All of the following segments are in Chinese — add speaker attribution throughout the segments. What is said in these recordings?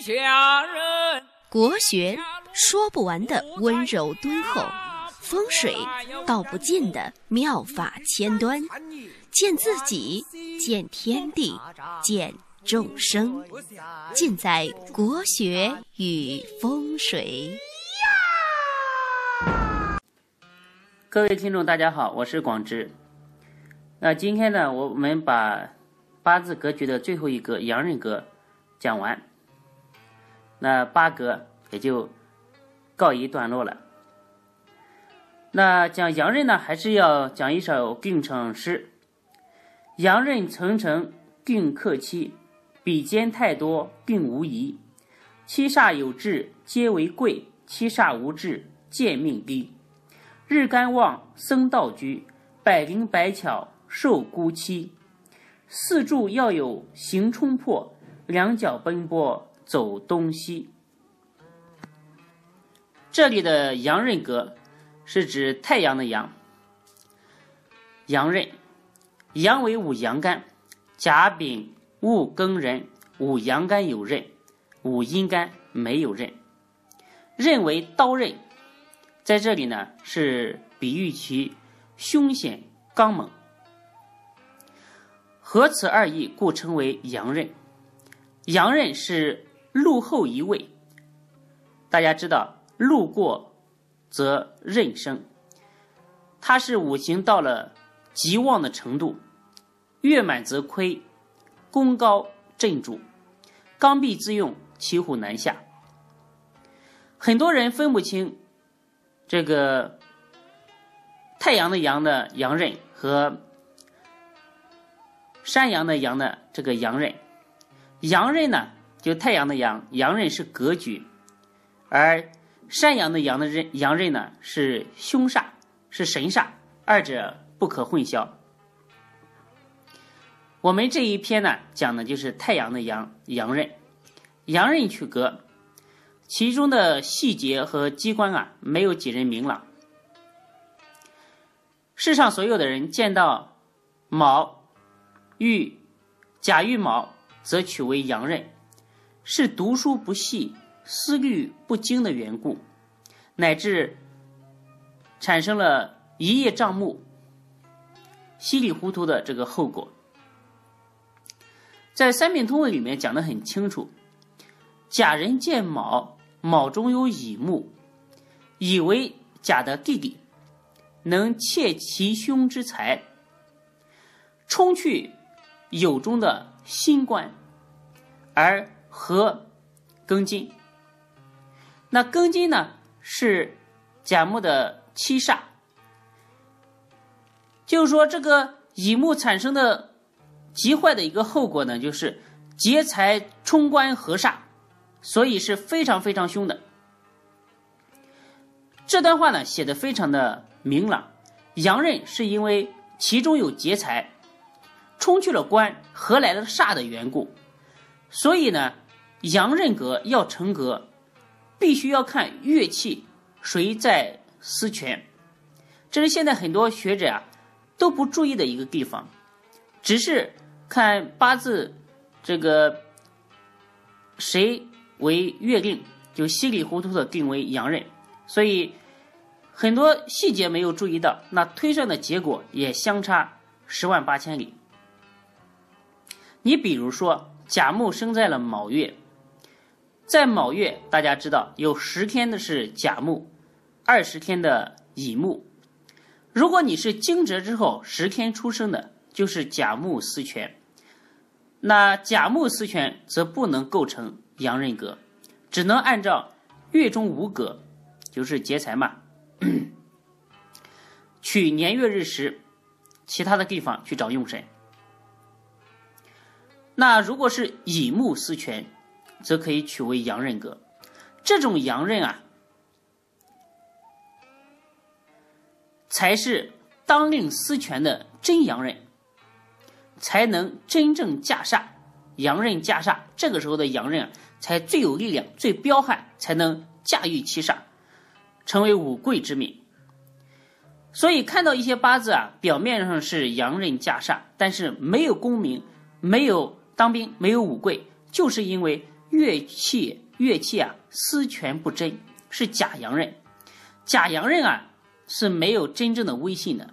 Speaker 1: 下人。
Speaker 2: 国学说不完的温柔敦厚，风水道不尽的妙法千端，见自己，见天地，见众生，尽在国学与风水。
Speaker 3: 各位听众，大家好，我是广之。那今天呢，我们把八字格局的最后一个阳刃格讲完，那八格也就告一段落了。那讲阳刃呢，还是要讲一首定场诗：阳刃层层定克期，比肩太多定无疑。七煞有志皆为贵，七煞无志见命低。日干旺僧道居，百灵百巧受孤妻。四柱要有行冲破，两脚奔波走东西。这里的阳刃格是指太阳的阳，阳刃，阳为五阳干，甲丙戊庚壬五阳干有刃，五阴干没有刃，刃为刀刃。在这里呢，是比喻其凶险刚猛，合此二意，故称为阳刃。阳刃是路后一位，大家知道，路过则刃生，它是五行到了极旺的程度，月满则亏，功高震主，刚愎自用，骑虎难下。很多人分不清。这个太阳的阳的阳刃和山羊的羊的这个阳刃，阳刃呢就太阳的阳，阳刃是格局，而山羊的羊的刃阳刃呢是凶煞，是神煞，二者不可混淆。我们这一篇呢讲的就是太阳的阳阳刃，阳刃取格。其中的细节和机关啊，没有几人明朗。世上所有的人见到卯、玉、甲玉卯，则取为阳刃，是读书不细、思虑不精的缘故，乃至产生了一叶障目、稀里糊涂的这个后果。在《三命通论》里面讲的很清楚，甲人见卯。卯中有乙木，乙为甲的弟弟，能窃其兄之财，冲去酉中的辛官，而和庚金。那庚金呢，是甲木的七煞，就是说这个乙木产生的极坏的一个后果呢，就是劫财冲官合煞。所以是非常非常凶的。这段话呢写的非常的明朗，阳刃是因为其中有劫财，冲去了官，合来了煞的缘故。所以呢，阳刃格要成格，必须要看乐器谁在司权。这是现在很多学者啊都不注意的一个地方，只是看八字这个谁。为月令，就稀里糊涂的定为阳刃，所以很多细节没有注意到，那推算的结果也相差十万八千里。你比如说，甲木生在了卯月，在卯月，大家知道有十天的是甲木，二十天的乙木。如果你是惊蛰之后十天出生的，就是甲木司权，那甲木司权则不能构成。阳刃格只能按照月中无格，就是劫财嘛，取年月日时，其他的地方去找用神。那如果是乙木司权，则可以取为阳刃格。这种阳刃啊，才是当令司权的真阳刃，才能真正架煞。阳刃架煞，这个时候的阳刃啊。才最有力量、最彪悍，才能驾驭七煞，成为五贵之命。所以看到一些八字啊，表面上是阳刃驾煞，但是没有功名，没有当兵，没有五贵，就是因为乐器，乐器啊司权不真，是假阳刃。假阳刃啊是没有真正的威信的。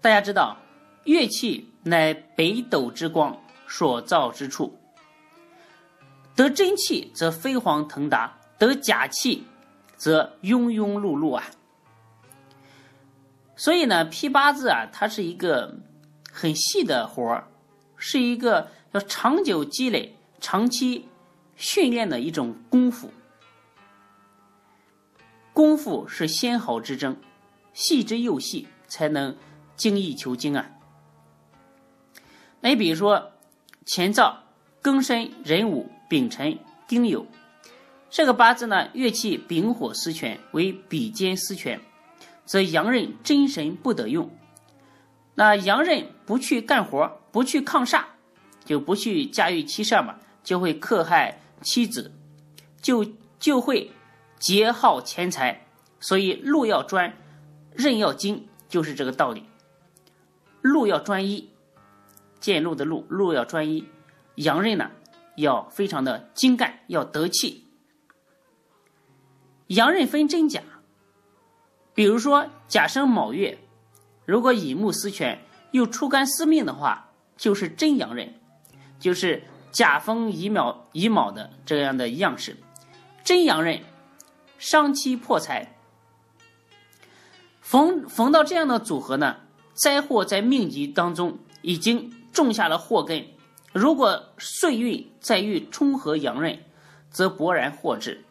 Speaker 3: 大家知道，乐器乃北斗之光所造之处，得真气则飞黄腾达，得假气则庸庸碌碌啊。所以呢，批八字啊，它是一个很细的活儿，是一个要长久积累、长期训练的一种功夫。功夫是纤毫之争，细之又细，才能精益求精啊。那你比如说，乾燥、庚申、壬午、丙辰、丁酉，这个八字呢，月气丙火司权为比肩司权。则阳刃真神不得用，那阳刃不去干活，不去抗煞，就不去驾驭七煞嘛，就会克害妻子，就就会劫耗钱财。所以路要专，刃要精，就是这个道理。路要专一，见路的路，路要专一。阳刃呢，要非常的精干，要得气。阳刃分真假。比如说甲生卯月，如果乙木司权又出干司命的话，就是真阳刃，就是甲逢乙卯乙卯的这样的样式。真阳刃伤妻破财，逢逢到这样的组合呢，灾祸在命局当中已经种下了祸根。如果岁运再遇冲合阳刃，则勃然获至。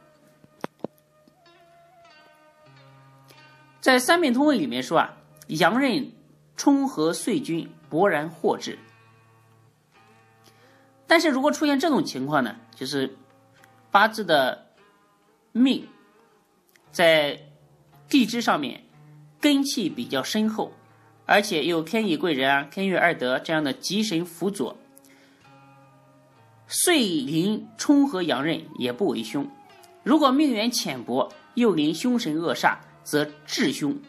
Speaker 3: 在《三命通位》里面说啊，阳刃冲合岁君，勃然获至。但是如果出现这种情况呢，就是八字的命在地支上面根气比较深厚，而且有天乙贵人啊、天月二德这样的吉神辅佐，岁临冲合阳刃也不为凶。如果命缘浅薄，又临凶神恶煞。则至凶。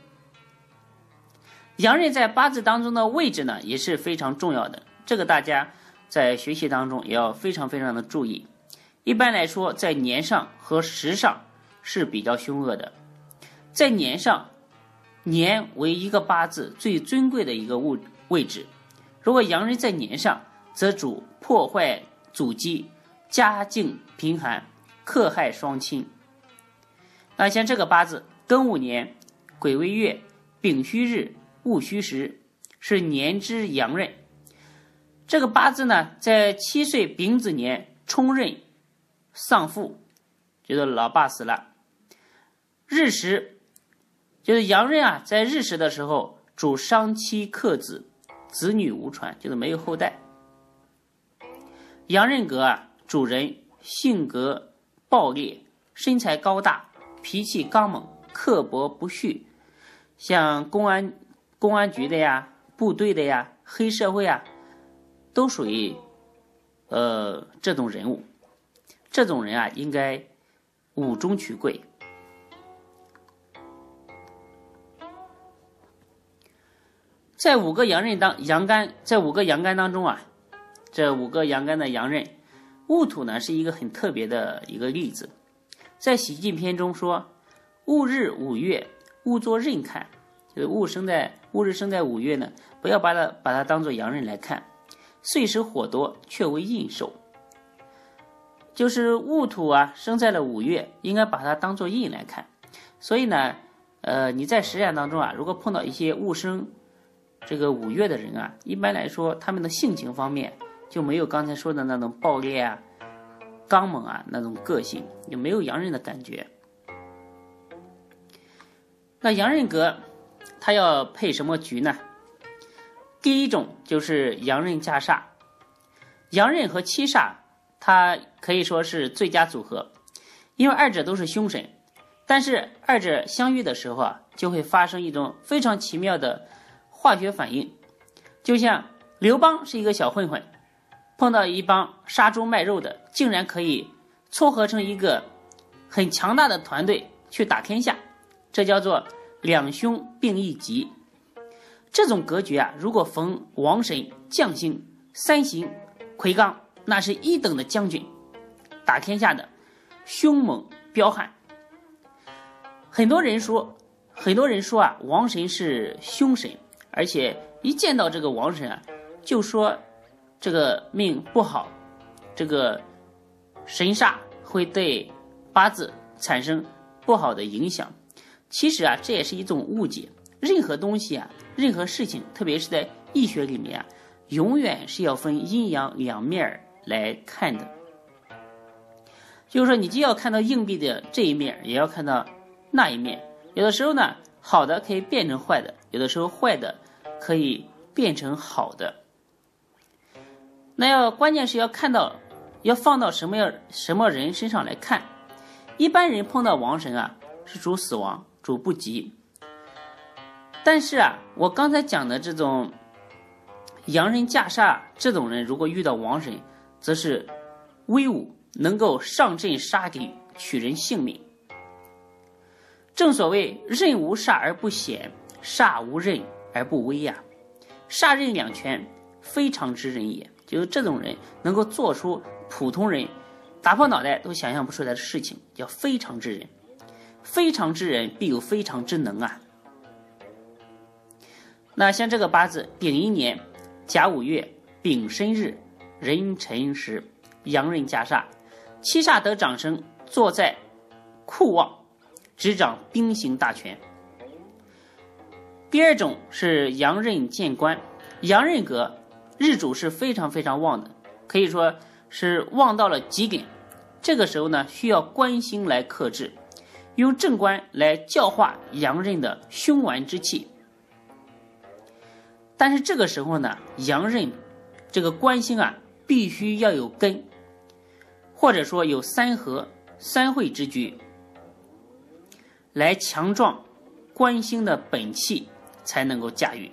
Speaker 3: 阳刃在八字当中的位置呢，也是非常重要的。这个大家在学习当中也要非常非常的注意。一般来说，在年上和时上是比较凶恶的。在年上，年为一个八字最尊贵的一个物位置。如果阳刃在年上，则主破坏祖基，家境贫寒，克害双亲。那像这个八字。庚午年，癸未月，丙戌日，戊戌时，是年之阳刃。这个八字呢，在七岁丙子年冲任丧父，就是老爸死了。日时就是阳刃啊，在日时的时候主伤妻克子，子女无传，就是没有后代。阳刃格啊，主人性格暴烈，身材高大，脾气刚猛。刻薄不恤，像公安、公安局的呀、部队的呀、黑社会啊，都属于呃这种人物。这种人啊，应该五中取贵。在五个阳刃当阳干，在五个阳干当中啊，这五个阳干的阳刃，戊土呢是一个很特别的一个例子。在喜忌篇中说。戊日五月，戊作刃看，就是戊生在戊日生在五月呢，不要把它把它当做阳刃来看。岁时火多，却为印寿，就是戊土啊生在了五月，应该把它当做印来看。所以呢，呃，你在实战当中啊，如果碰到一些戊生这个五月的人啊，一般来说他们的性情方面就没有刚才说的那种暴烈啊、刚猛啊那种个性，也没有洋人的感觉。那洋人格，他要配什么局呢？第一种就是阳刃加煞，阳刃和七煞，它可以说是最佳组合，因为二者都是凶神，但是二者相遇的时候啊，就会发生一种非常奇妙的化学反应，就像刘邦是一个小混混，碰到一帮杀猪卖肉的，竟然可以撮合成一个很强大的团队去打天下，这叫做。两凶并一吉，这种格局啊，如果逢王神、将星、三星、魁罡，那是一等的将军，打天下的凶猛彪悍。很多人说，很多人说啊，王神是凶神，而且一见到这个王神啊，就说这个命不好，这个神煞会对八字产生不好的影响。其实啊，这也是一种误解。任何东西啊，任何事情，特别是在易学里面啊，永远是要分阴阳两面来看的。就是说，你既要看到硬币的这一面，也要看到那一面。有的时候呢，好的可以变成坏的；有的时候坏的可以变成好的。那要关键是要看到，要放到什么样什么人身上来看。一般人碰到亡神啊，是主死亡，主不吉。但是啊，我刚才讲的这种洋人架煞这种人，如果遇到亡神，则是威武，能够上阵杀敌，取人性命。正所谓任无煞而不显，煞无任而不威呀。煞任两全，非常之人也。就是这种人能够做出普通人打破脑袋都想象不出来的事情，叫非常之人。非常之人必有非常之能啊。那像这个八字，丙寅年甲午月丙申日壬辰时，阳刃加煞，七煞得长生，坐在库旺，执掌兵行大权。第二种是阳刃见官，阳刃格日主是非常非常旺的，可以说是旺到了极点。这个时候呢，需要官星来克制，用正官来教化阳刃的凶顽之气。但是这个时候呢，阳刃这个官星啊，必须要有根，或者说有三合三会之局，来强壮官星的本气，才能够驾驭。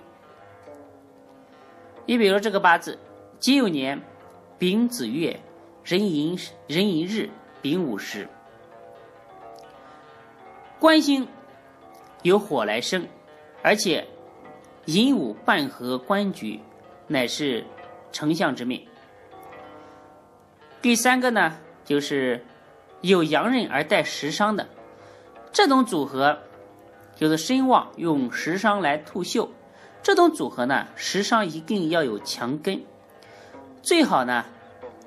Speaker 3: 你比如这个八字，己酉年丙子月壬寅壬寅日丙午时，官星有火来生，而且。寅午半合官局，乃是丞相之命。第三个呢，就是有阳刃而带食伤的这种组合，就是身旺用食伤来吐秀。这种组合呢，食伤一定要有强根，最好呢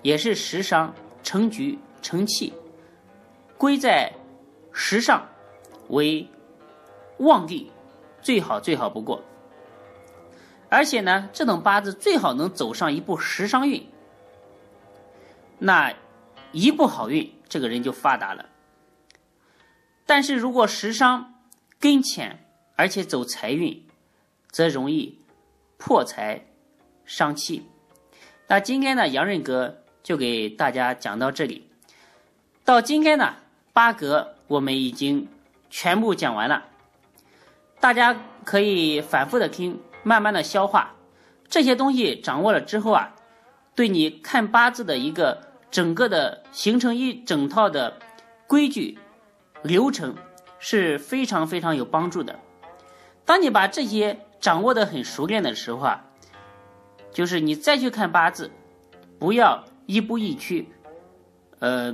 Speaker 3: 也是食伤成局成气，归在食上为旺地，最好最好不过。而且呢，这种八字最好能走上一步食伤运，那一步好运，这个人就发达了。但是如果食伤根浅，而且走财运，则容易破财伤气。那今天呢，杨润哥就给大家讲到这里。到今天呢，八格我们已经全部讲完了，大家可以反复的听。慢慢的消化这些东西，掌握了之后啊，对你看八字的一个整个的形成一整套的规矩流程是非常非常有帮助的。当你把这些掌握的很熟练的时候啊，就是你再去看八字，不要亦步亦趋，呃，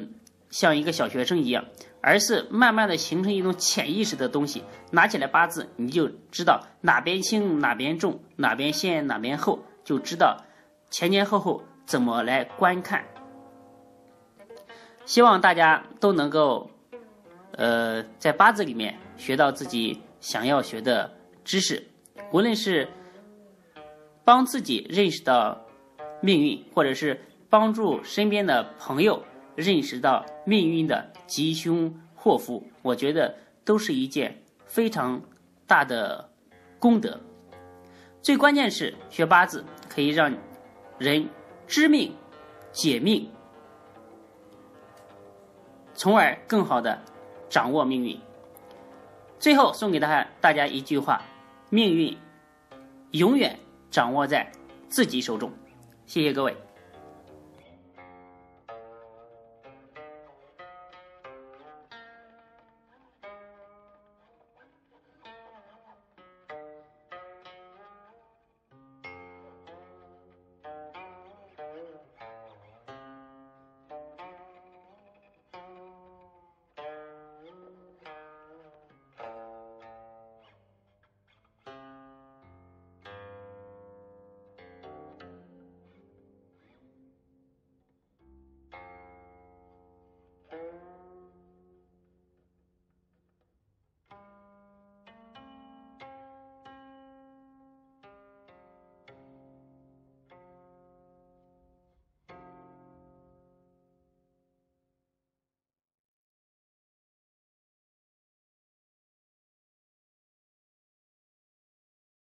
Speaker 3: 像一个小学生一样。而是慢慢的形成一种潜意识的东西，拿起来八字，你就知道哪边轻哪边重，哪边先哪边厚，就知道前前后后怎么来观看。希望大家都能够，呃，在八字里面学到自己想要学的知识，无论是帮自己认识到命运，或者是帮助身边的朋友。认识到命运的吉凶祸福，我觉得都是一件非常大的功德。最关键是学八字可以让人知命、解命，从而更好的掌握命运。最后送给大家大家一句话：命运永远掌握在自己手中。谢谢各位。